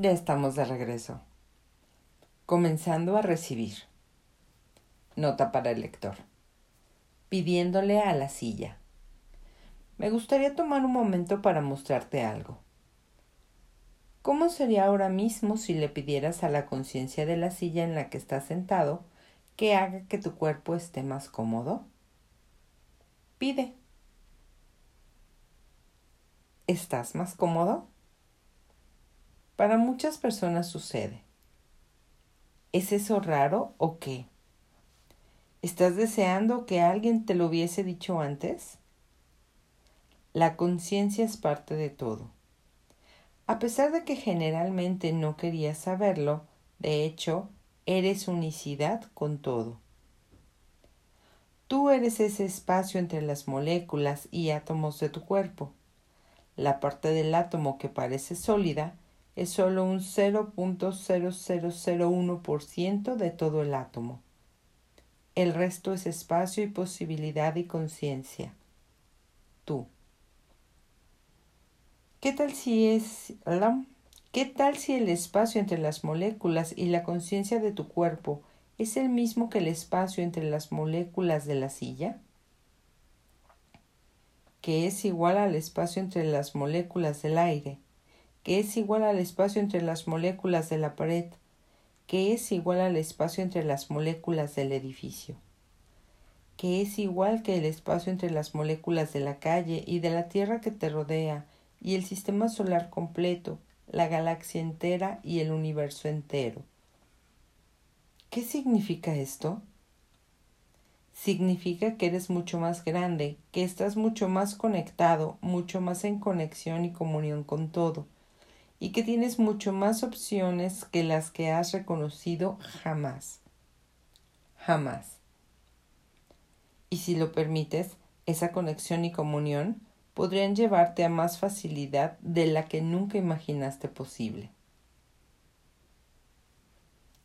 Ya estamos de regreso. Comenzando a recibir. Nota para el lector. Pidiéndole a la silla. Me gustaría tomar un momento para mostrarte algo. ¿Cómo sería ahora mismo si le pidieras a la conciencia de la silla en la que estás sentado que haga que tu cuerpo esté más cómodo? Pide. ¿Estás más cómodo? Para muchas personas sucede. ¿Es eso raro o qué? ¿Estás deseando que alguien te lo hubiese dicho antes? La conciencia es parte de todo. A pesar de que generalmente no querías saberlo, de hecho, eres unicidad con todo. Tú eres ese espacio entre las moléculas y átomos de tu cuerpo. La parte del átomo que parece sólida es solo un 0.0001% de todo el átomo. El resto es espacio y posibilidad y conciencia. Tú. ¿Qué tal si es ¿Qué tal si el espacio entre las moléculas y la conciencia de tu cuerpo es el mismo que el espacio entre las moléculas de la silla? Que es igual al espacio entre las moléculas del aire que es igual al espacio entre las moléculas de la pared, que es igual al espacio entre las moléculas del edificio, que es igual que el espacio entre las moléculas de la calle y de la Tierra que te rodea, y el sistema solar completo, la galaxia entera y el universo entero. ¿Qué significa esto? Significa que eres mucho más grande, que estás mucho más conectado, mucho más en conexión y comunión con todo, y que tienes mucho más opciones que las que has reconocido jamás. Jamás. Y si lo permites, esa conexión y comunión podrían llevarte a más facilidad de la que nunca imaginaste posible.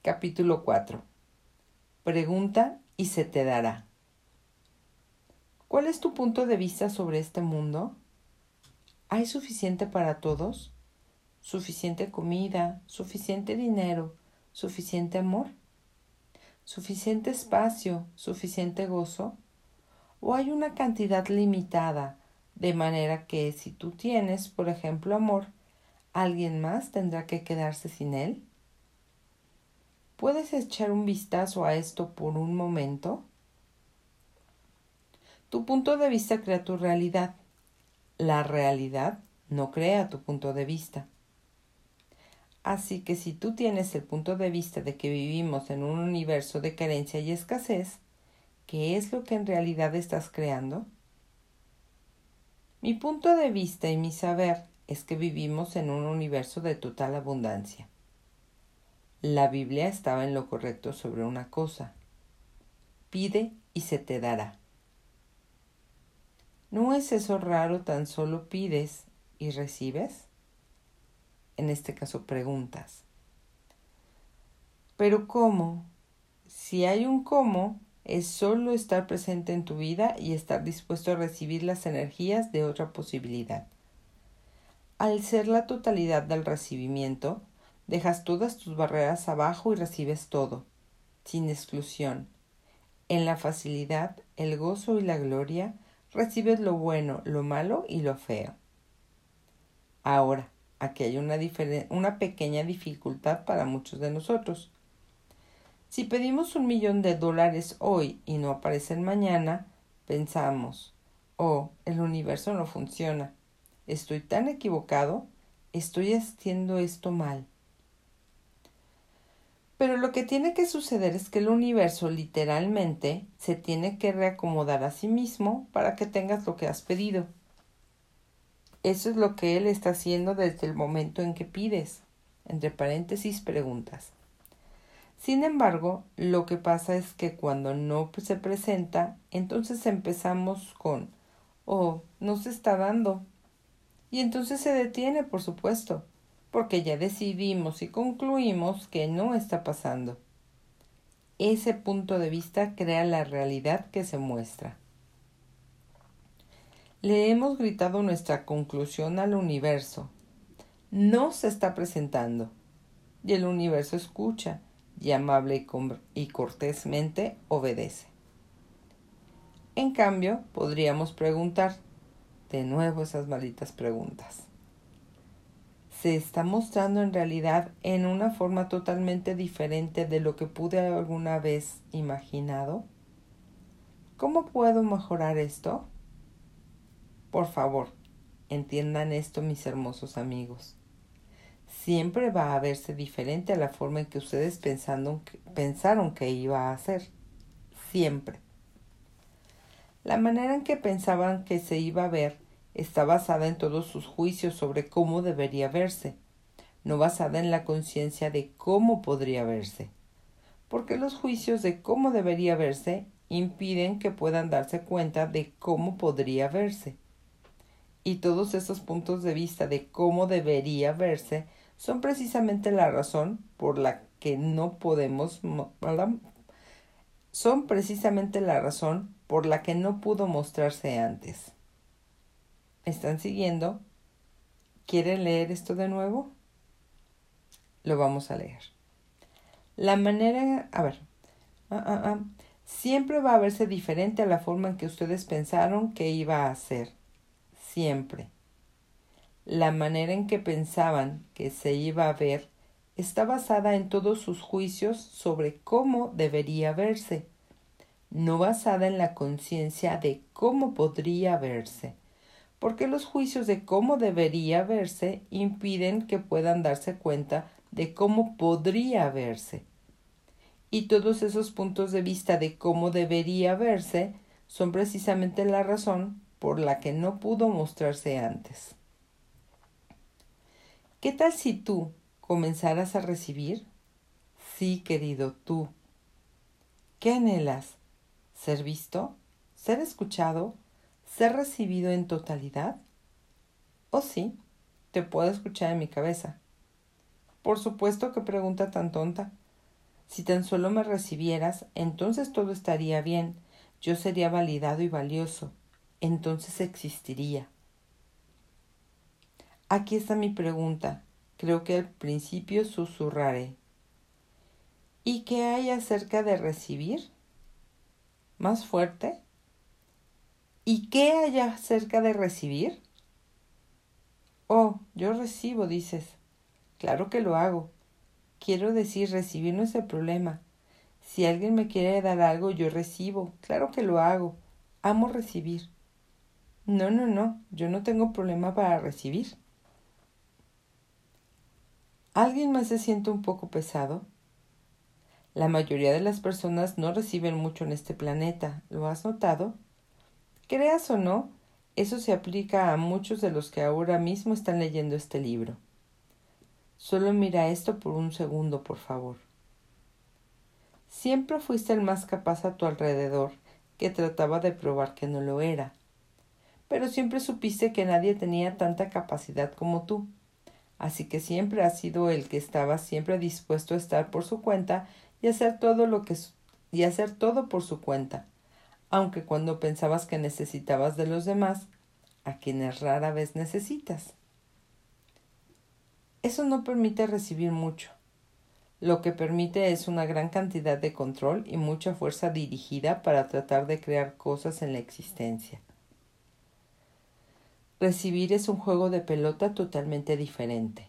Capítulo 4. Pregunta y se te dará. ¿Cuál es tu punto de vista sobre este mundo? ¿Hay suficiente para todos? Suficiente comida, suficiente dinero, suficiente amor, suficiente espacio, suficiente gozo, o hay una cantidad limitada, de manera que si tú tienes, por ejemplo, amor, ¿alguien más tendrá que quedarse sin él? ¿Puedes echar un vistazo a esto por un momento? Tu punto de vista crea tu realidad. La realidad no crea tu punto de vista. Así que si tú tienes el punto de vista de que vivimos en un universo de carencia y escasez, ¿qué es lo que en realidad estás creando? Mi punto de vista y mi saber es que vivimos en un universo de total abundancia. La Biblia estaba en lo correcto sobre una cosa. Pide y se te dará. ¿No es eso raro tan solo pides y recibes? En este caso preguntas. Pero ¿cómo? Si hay un cómo, es solo estar presente en tu vida y estar dispuesto a recibir las energías de otra posibilidad. Al ser la totalidad del recibimiento, dejas todas tus barreras abajo y recibes todo, sin exclusión. En la facilidad, el gozo y la gloria, recibes lo bueno, lo malo y lo feo. Ahora, Aquí hay una, una pequeña dificultad para muchos de nosotros. Si pedimos un millón de dólares hoy y no aparecen mañana, pensamos, oh, el universo no funciona. Estoy tan equivocado, estoy haciendo esto mal. Pero lo que tiene que suceder es que el universo literalmente se tiene que reacomodar a sí mismo para que tengas lo que has pedido. Eso es lo que Él está haciendo desde el momento en que pides. Entre paréntesis preguntas. Sin embargo, lo que pasa es que cuando no se presenta, entonces empezamos con, oh, no se está dando. Y entonces se detiene, por supuesto, porque ya decidimos y concluimos que no está pasando. Ese punto de vista crea la realidad que se muestra. Le hemos gritado nuestra conclusión al universo. No se está presentando. y el universo escucha y amable y cortésmente obedece. En cambio, podríamos preguntar, de nuevo esas malditas preguntas. ¿Se está mostrando en realidad en una forma totalmente diferente de lo que pude alguna vez imaginado? ¿Cómo puedo mejorar esto? Por favor, entiendan esto mis hermosos amigos. Siempre va a verse diferente a la forma en que ustedes pensaron que iba a ser. Siempre. La manera en que pensaban que se iba a ver está basada en todos sus juicios sobre cómo debería verse, no basada en la conciencia de cómo podría verse. Porque los juicios de cómo debería verse impiden que puedan darse cuenta de cómo podría verse. Y todos esos puntos de vista de cómo debería verse son precisamente la razón por la que no podemos son precisamente la razón por la que no pudo mostrarse antes. ¿Están siguiendo? ¿Quieren leer esto de nuevo? Lo vamos a leer. La manera, a ver, ah, ah, ah, siempre va a verse diferente a la forma en que ustedes pensaron que iba a ser. Siempre. La manera en que pensaban que se iba a ver está basada en todos sus juicios sobre cómo debería verse, no basada en la conciencia de cómo podría verse, porque los juicios de cómo debería verse impiden que puedan darse cuenta de cómo podría verse. Y todos esos puntos de vista de cómo debería verse son precisamente la razón por la que no pudo mostrarse antes. ¿Qué tal si tú comenzaras a recibir? Sí, querido, tú. ¿Qué anhelas? ¿Ser visto? ¿Ser escuchado? ¿Ser recibido en totalidad? ¿O sí? Te puedo escuchar en mi cabeza. Por supuesto que pregunta tan tonta. Si tan solo me recibieras, entonces todo estaría bien, yo sería validado y valioso, entonces existiría. Aquí está mi pregunta. Creo que al principio susurraré. ¿Y qué hay acerca de recibir? ¿Más fuerte? ¿Y qué hay acerca de recibir? Oh, yo recibo, dices. Claro que lo hago. Quiero decir, recibir no es el problema. Si alguien me quiere dar algo, yo recibo. Claro que lo hago. Amo recibir. No, no, no. Yo no tengo problema para recibir. ¿Alguien más se siente un poco pesado? La mayoría de las personas no reciben mucho en este planeta. ¿Lo has notado? Creas o no, eso se aplica a muchos de los que ahora mismo están leyendo este libro. Solo mira esto por un segundo, por favor. Siempre fuiste el más capaz a tu alrededor que trataba de probar que no lo era. Pero siempre supiste que nadie tenía tanta capacidad como tú así que siempre ha sido el que estaba siempre dispuesto a estar por su cuenta y hacer todo lo que y hacer todo por su cuenta, aunque cuando pensabas que necesitabas de los demás, a quienes rara vez necesitas. Eso no permite recibir mucho. Lo que permite es una gran cantidad de control y mucha fuerza dirigida para tratar de crear cosas en la existencia. Recibir es un juego de pelota totalmente diferente.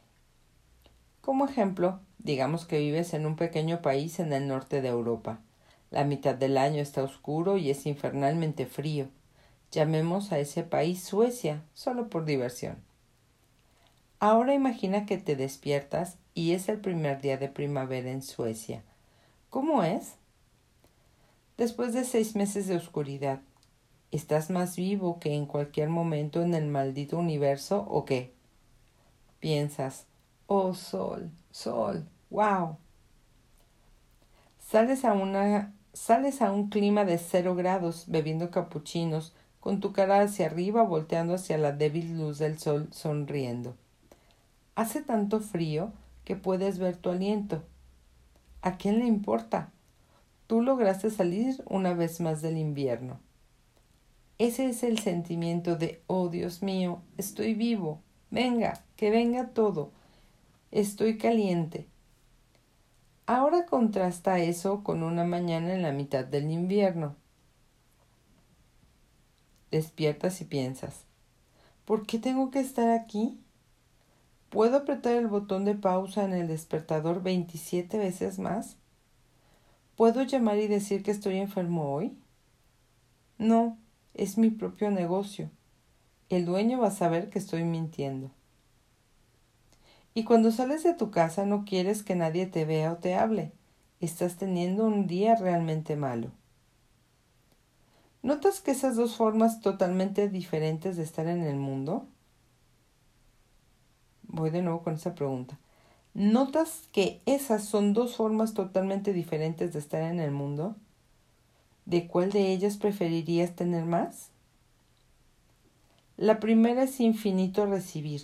Como ejemplo, digamos que vives en un pequeño país en el norte de Europa. La mitad del año está oscuro y es infernalmente frío. Llamemos a ese país Suecia, solo por diversión. Ahora imagina que te despiertas y es el primer día de primavera en Suecia. ¿Cómo es? Después de seis meses de oscuridad, ¿Estás más vivo que en cualquier momento en el maldito universo o qué? Piensas, oh sol, sol, wow. Sales a una sales a un clima de cero grados bebiendo capuchinos, con tu cara hacia arriba volteando hacia la débil luz del sol sonriendo. Hace tanto frío que puedes ver tu aliento. ¿A quién le importa? Tú lograste salir una vez más del invierno. Ese es el sentimiento de, oh Dios mío, estoy vivo, venga, que venga todo, estoy caliente. Ahora contrasta eso con una mañana en la mitad del invierno. Despiertas y piensas, ¿por qué tengo que estar aquí? ¿Puedo apretar el botón de pausa en el despertador 27 veces más? ¿Puedo llamar y decir que estoy enfermo hoy? No, es mi propio negocio. El dueño va a saber que estoy mintiendo. Y cuando sales de tu casa no quieres que nadie te vea o te hable. Estás teniendo un día realmente malo. ¿Notas que esas dos formas totalmente diferentes de estar en el mundo? Voy de nuevo con esa pregunta. ¿Notas que esas son dos formas totalmente diferentes de estar en el mundo? ¿De cuál de ellas preferirías tener más? La primera es infinito recibir.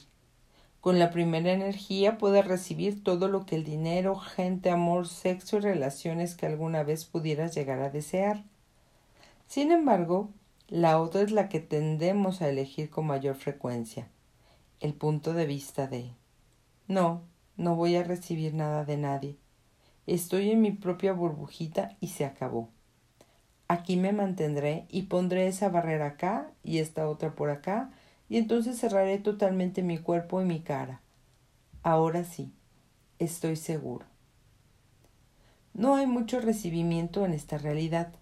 Con la primera energía puedes recibir todo lo que el dinero, gente, amor, sexo y relaciones que alguna vez pudieras llegar a desear. Sin embargo, la otra es la que tendemos a elegir con mayor frecuencia, el punto de vista de no, no voy a recibir nada de nadie. Estoy en mi propia burbujita y se acabó. Aquí me mantendré y pondré esa barrera acá y esta otra por acá y entonces cerraré totalmente mi cuerpo y mi cara. Ahora sí, estoy seguro. No hay mucho recibimiento en esta realidad.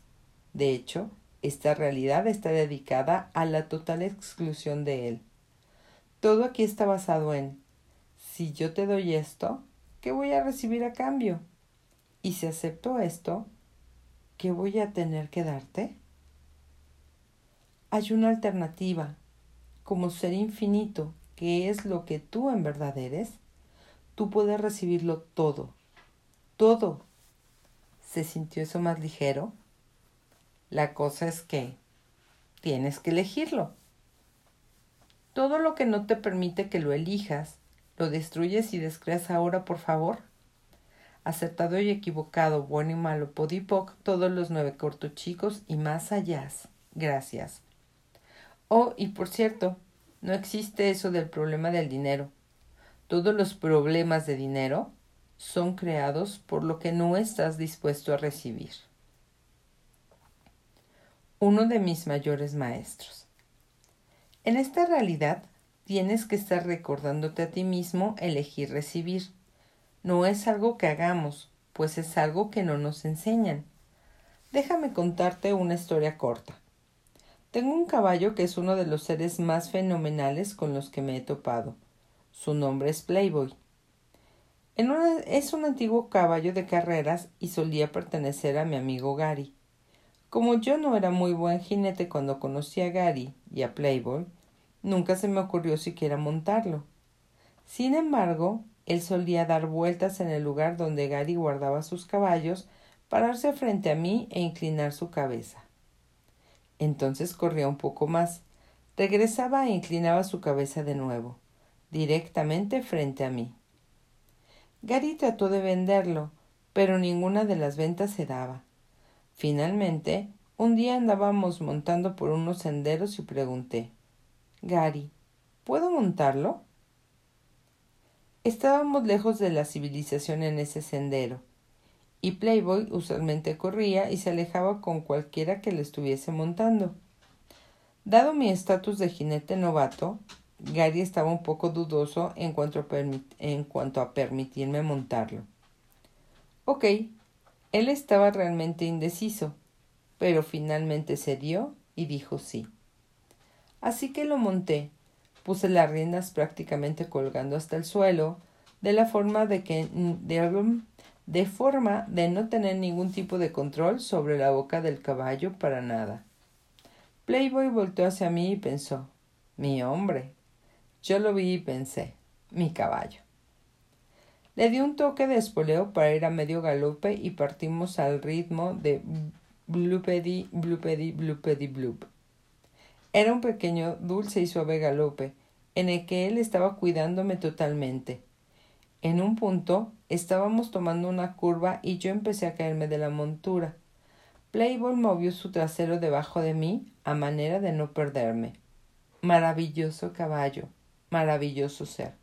De hecho, esta realidad está dedicada a la total exclusión de él. Todo aquí está basado en si yo te doy esto, ¿qué voy a recibir a cambio? Y si acepto esto, ¿qué voy a tener que darte? Hay una alternativa como ser infinito, que es lo que tú en verdad eres, tú puedes recibirlo todo, todo. ¿Se sintió eso más ligero? La cosa es que tienes que elegirlo. Todo lo que no te permite que lo elijas, lo destruyes y descreas ahora, por favor. Acertado y equivocado, bueno y malo, podipoc, todos los nueve cortochicos y más allá. Gracias. Oh, y por cierto, no existe eso del problema del dinero. Todos los problemas de dinero son creados por lo que no estás dispuesto a recibir. Uno de mis mayores maestros. En esta realidad tienes que estar recordándote a ti mismo elegir recibir. No es algo que hagamos, pues es algo que no nos enseñan. Déjame contarte una historia corta. Tengo un caballo que es uno de los seres más fenomenales con los que me he topado. Su nombre es Playboy. es un antiguo caballo de carreras y solía pertenecer a mi amigo Gary. Como yo no era muy buen jinete cuando conocí a Gary y a Playboy, nunca se me ocurrió siquiera montarlo. Sin embargo, él solía dar vueltas en el lugar donde Gary guardaba sus caballos, pararse frente a mí e inclinar su cabeza. Entonces corría un poco más. Regresaba e inclinaba su cabeza de nuevo, directamente frente a mí. Gary trató de venderlo, pero ninguna de las ventas se daba. Finalmente, un día andábamos montando por unos senderos y pregunté Gary, ¿puedo montarlo? Estábamos lejos de la civilización en ese sendero, y Playboy usualmente corría y se alejaba con cualquiera que le estuviese montando. Dado mi estatus de jinete novato, Gary estaba un poco dudoso en cuanto, en cuanto a permitirme montarlo. Ok, él estaba realmente indeciso, pero finalmente se dio y dijo sí. Así que lo monté, puse las riendas prácticamente colgando hasta el suelo, de la forma de que de, forma de no tener ningún tipo de control sobre la boca del caballo para nada. Playboy volteó hacia mí y pensó Mi hombre. Yo lo vi y pensé Mi caballo. Le di un toque de espoleo para ir a medio galope y partimos al ritmo de bloopedy, bloopedy, bloopedy, bloop. Era un pequeño, dulce y suave galope, en el que él estaba cuidándome totalmente. En un punto estábamos tomando una curva y yo empecé a caerme de la montura. Playboy movió su trasero debajo de mí a manera de no perderme. Maravilloso caballo, maravilloso ser.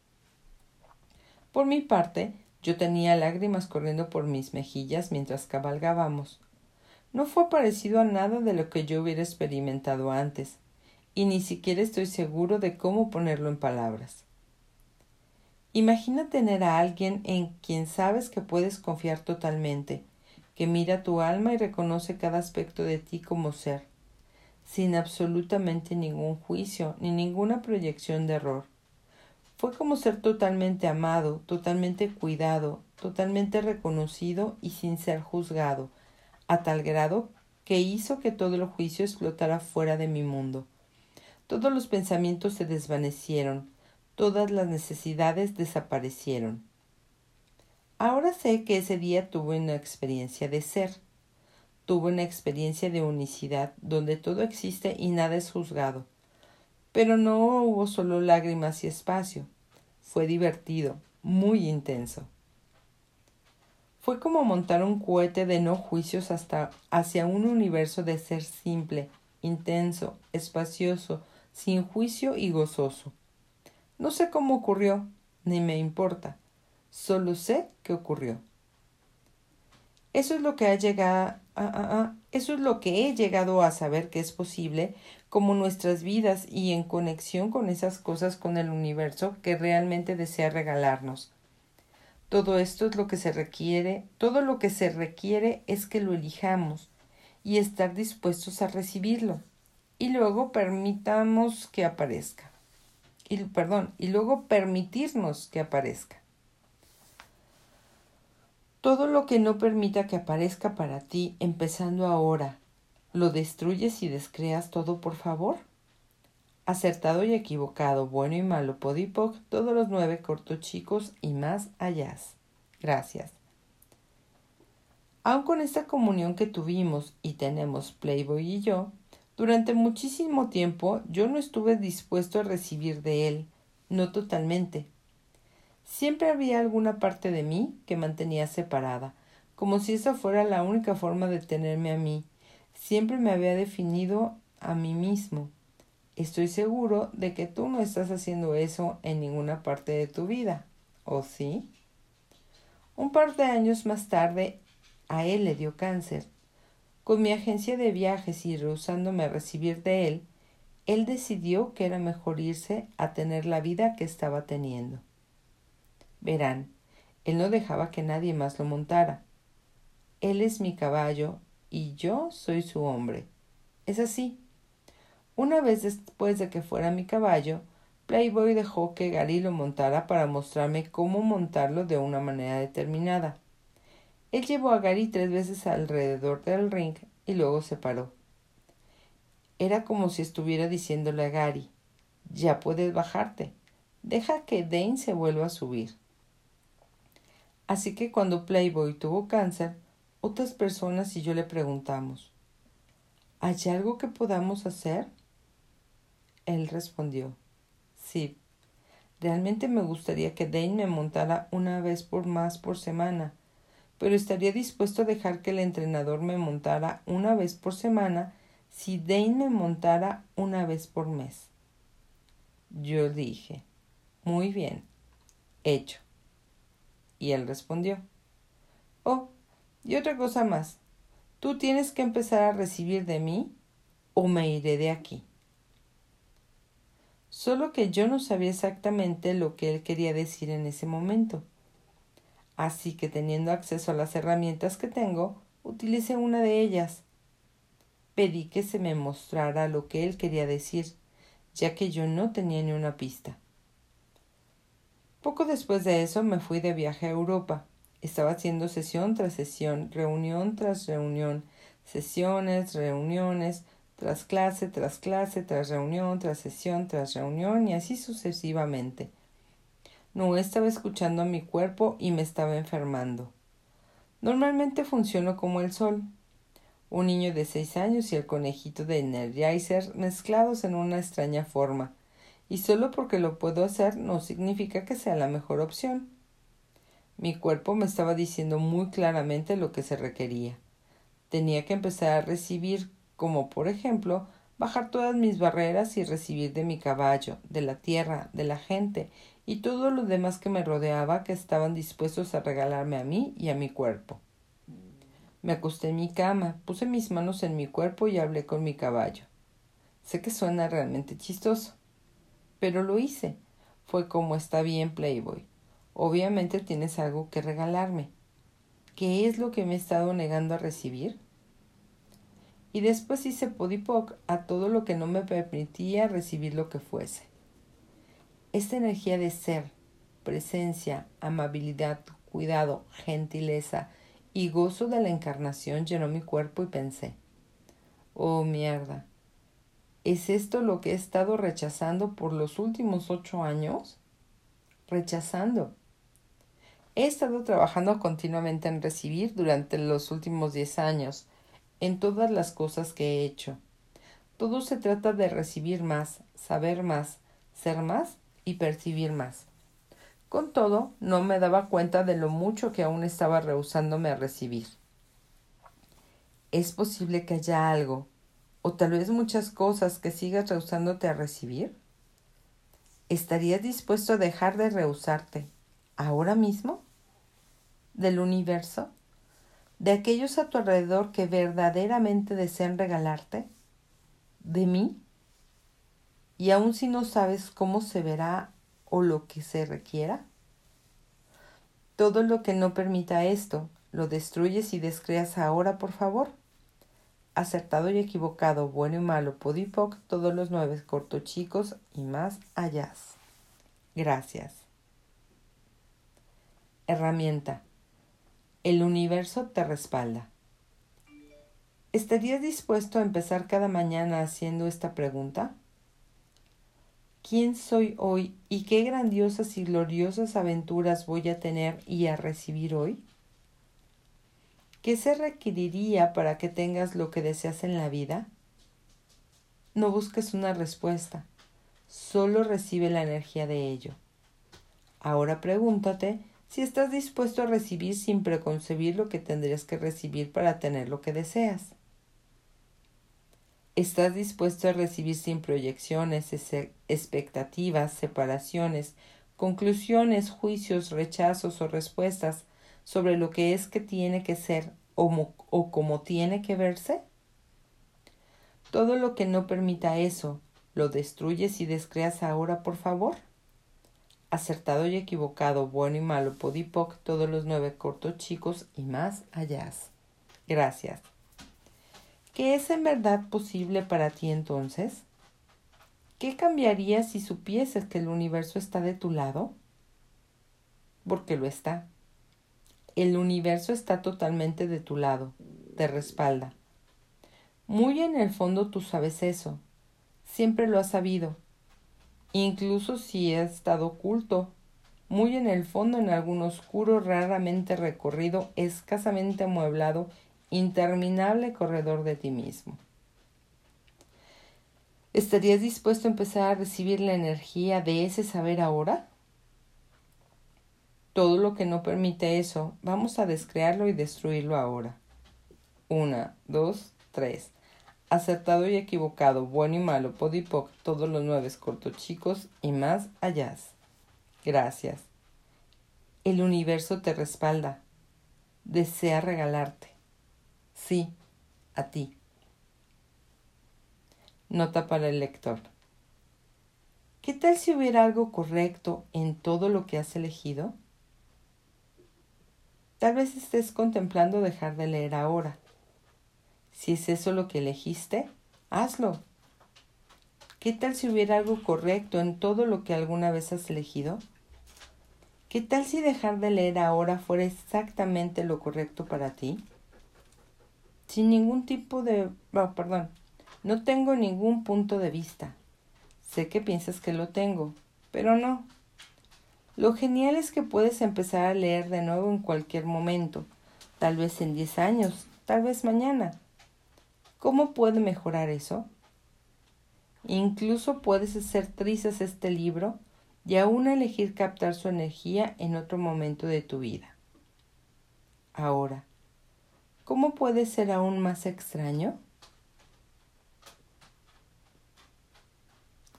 Por mi parte, Yo tenía lágrimas corriendo por mis mejillas mientras cabalgábamos. No fue parecido a nada de lo que yo hubiera experimentado antes, y ni siquiera estoy seguro de cómo ponerlo en palabras. Imagina tener a alguien en quien sabes que puedes confiar totalmente, que mira tu alma y reconoce cada aspecto de ti como ser, sin absolutamente ningún juicio ni ninguna proyección de error. Fue como ser totalmente amado, totalmente cuidado, totalmente reconocido y sin ser juzgado, a tal grado que hizo que todo el juicio explotara fuera de mi mundo. Todos los pensamientos se desvanecieron, todas las necesidades desaparecieron. Ahora sé que ese día tuve una experiencia de ser, tuve una experiencia de unicidad donde todo existe y nada es juzgado. Pero no hubo solo lágrimas y espacio. Fue divertido, muy intenso. Fue como montar un cohete de no juicios hasta hacia un universo de ser simple, intenso, espacioso, sin juicio y gozoso. No sé cómo ocurrió, ni me importa. Solo sé que ocurrió. Eso es lo que ha llegado eso es lo que he llegado a saber que es posible, como nuestras vidas y en conexión con esas cosas con el universo que realmente desea regalarnos. Todo esto es lo que se requiere, todo lo que se requiere es que lo elijamos y estar dispuestos a recibirlo. Y luego permitamos que aparezca. Y, perdón, y luego permitirnos que aparezca. Todo lo que no permita que aparezca para ti, empezando ahora, ¿lo destruyes y descreas todo, por favor? Acertado y equivocado, bueno y malo, podipoc, todos los nueve cortos chicos y más allá. Gracias. Aun con esta comunión que tuvimos y tenemos Playboy y yo, durante muchísimo tiempo yo no estuve dispuesto a recibir de él, no totalmente, Siempre había alguna parte de mí que mantenía separada, como si esa fuera la única forma de tenerme a mí. Siempre me había definido a mí mismo. Estoy seguro de que tú no estás haciendo eso en ninguna parte de tu vida, ¿o sí? Un par de años más tarde, a él le dio cáncer. Con mi agencia de viajes y rehusándome a recibir de él, él decidió que era mejor irse a tener la vida que estaba teniendo. Verán, él no dejaba que nadie más lo montara. Él es mi caballo y yo soy su hombre. Es así. Una vez después de que fuera mi caballo, Playboy dejó que Gary lo montara para mostrarme cómo montarlo de una manera determinada. Él llevó a Gary tres veces alrededor del ring y luego se paró. Era como si estuviera diciéndole a Gary Ya puedes bajarte. Deja que Dane se vuelva a subir. Así que cuando Playboy tuvo cáncer, otras personas y yo le preguntamos, ¿hay algo que podamos hacer? Él respondió, sí, realmente me gustaría que Dane me montara una vez por más por semana, pero estaría dispuesto a dejar que el entrenador me montara una vez por semana si Dane me montara una vez por mes. Yo dije, muy bien, hecho. Y él respondió, Oh, y otra cosa más, tú tienes que empezar a recibir de mí o me iré de aquí. Solo que yo no sabía exactamente lo que él quería decir en ese momento. Así que teniendo acceso a las herramientas que tengo, utilicé una de ellas. Pedí que se me mostrara lo que él quería decir, ya que yo no tenía ni una pista. Poco después de eso me fui de viaje a Europa. Estaba haciendo sesión tras sesión, reunión tras reunión, sesiones, reuniones, tras clase, tras clase, tras reunión, tras sesión, tras reunión y así sucesivamente. No estaba escuchando a mi cuerpo y me estaba enfermando. Normalmente funciono como el sol. Un niño de seis años y el conejito de Energizer mezclados en una extraña forma y solo porque lo puedo hacer no significa que sea la mejor opción. Mi cuerpo me estaba diciendo muy claramente lo que se requería. Tenía que empezar a recibir, como por ejemplo, bajar todas mis barreras y recibir de mi caballo, de la tierra, de la gente y todo lo demás que me rodeaba que estaban dispuestos a regalarme a mí y a mi cuerpo. Me acosté en mi cama, puse mis manos en mi cuerpo y hablé con mi caballo. Sé que suena realmente chistoso, pero lo hice. Fue como está bien, Playboy. Obviamente tienes algo que regalarme. ¿Qué es lo que me he estado negando a recibir? Y después hice podipoc a todo lo que no me permitía recibir lo que fuese. Esta energía de ser, presencia, amabilidad, cuidado, gentileza y gozo de la encarnación llenó mi cuerpo y pensé, oh mierda, ¿es esto lo que he estado rechazando por los últimos ocho años? Rechazando. He estado trabajando continuamente en recibir durante los últimos diez años, en todas las cosas que he hecho. Todo se trata de recibir más, saber más, ser más y percibir más. Con todo, no me daba cuenta de lo mucho que aún estaba rehusándome a recibir. ¿Es posible que haya algo, o tal vez muchas cosas que sigas rehusándote a recibir? ¿Estarías dispuesto a dejar de rehusarte ahora mismo? ¿Del universo? ¿De aquellos a tu alrededor que verdaderamente desean regalarte? ¿De mí? Y aun si no sabes cómo se verá o lo que se requiera? Todo lo que no permita esto, lo destruyes y descreas ahora, por favor. Acertado y equivocado, bueno y malo, podipoc, todos los nueve corto chicos y más allá. Gracias. Herramienta. El universo te respalda. ¿Estarías dispuesto a empezar cada mañana haciendo esta pregunta? Quién soy hoy y qué grandiosas y gloriosas aventuras voy a tener y a recibir hoy? ¿Qué se requeriría para que tengas lo que deseas en la vida? No busques una respuesta, solo recibe la energía de ello. Ahora pregúntate si estás dispuesto a recibir sin preconcebir lo que tendrías que recibir para tener lo que deseas. ¿Estás dispuesto a recibir sin proyecciones, expectativas, separaciones, conclusiones, juicios, rechazos o respuestas sobre lo que es que tiene que ser o, o como tiene que verse? Todo lo que no permita eso, ¿lo destruyes y descreas ahora, por favor? Acertado y equivocado, bueno y malo, podipoc, todos los nueve cortos chicos y más allá. Gracias. ¿Qué es en verdad posible para ti entonces? ¿Qué cambiaría si supieses que el universo está de tu lado? Porque lo está. El universo está totalmente de tu lado, te respalda. Muy en el fondo tú sabes eso, siempre lo has sabido, incluso si ha estado oculto, muy en el fondo en algún oscuro, raramente recorrido, escasamente amueblado interminable corredor de ti mismo. ¿Estarías dispuesto a empezar a recibir la energía de ese saber ahora? Todo lo que no permite eso, vamos a descrearlo y destruirlo ahora. Una, dos, tres. Acertado y equivocado, bueno y malo, podipoc, todos los nueve chicos y más allá. Gracias. El universo te respalda. Desea regalarte. Sí, a ti. Nota para el lector. ¿Qué tal si hubiera algo correcto en todo lo que has elegido? Tal vez estés contemplando dejar de leer ahora. Si es eso lo que elegiste, hazlo. ¿Qué tal si hubiera algo correcto en todo lo que alguna vez has elegido? ¿Qué tal si dejar de leer ahora fuera exactamente lo correcto para ti? Sin ningún tipo de... perdón, no tengo ningún punto de vista. Sé que piensas que lo tengo, pero no. Lo genial es que puedes empezar a leer de nuevo en cualquier momento, tal vez en 10 años, tal vez mañana. ¿Cómo puede mejorar eso? Incluso puedes hacer trizas este libro y aún elegir captar su energía en otro momento de tu vida. Ahora, ¿Cómo puede ser aún más extraño?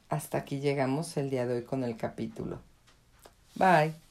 Hasta aquí llegamos el día de hoy con el capítulo. Bye.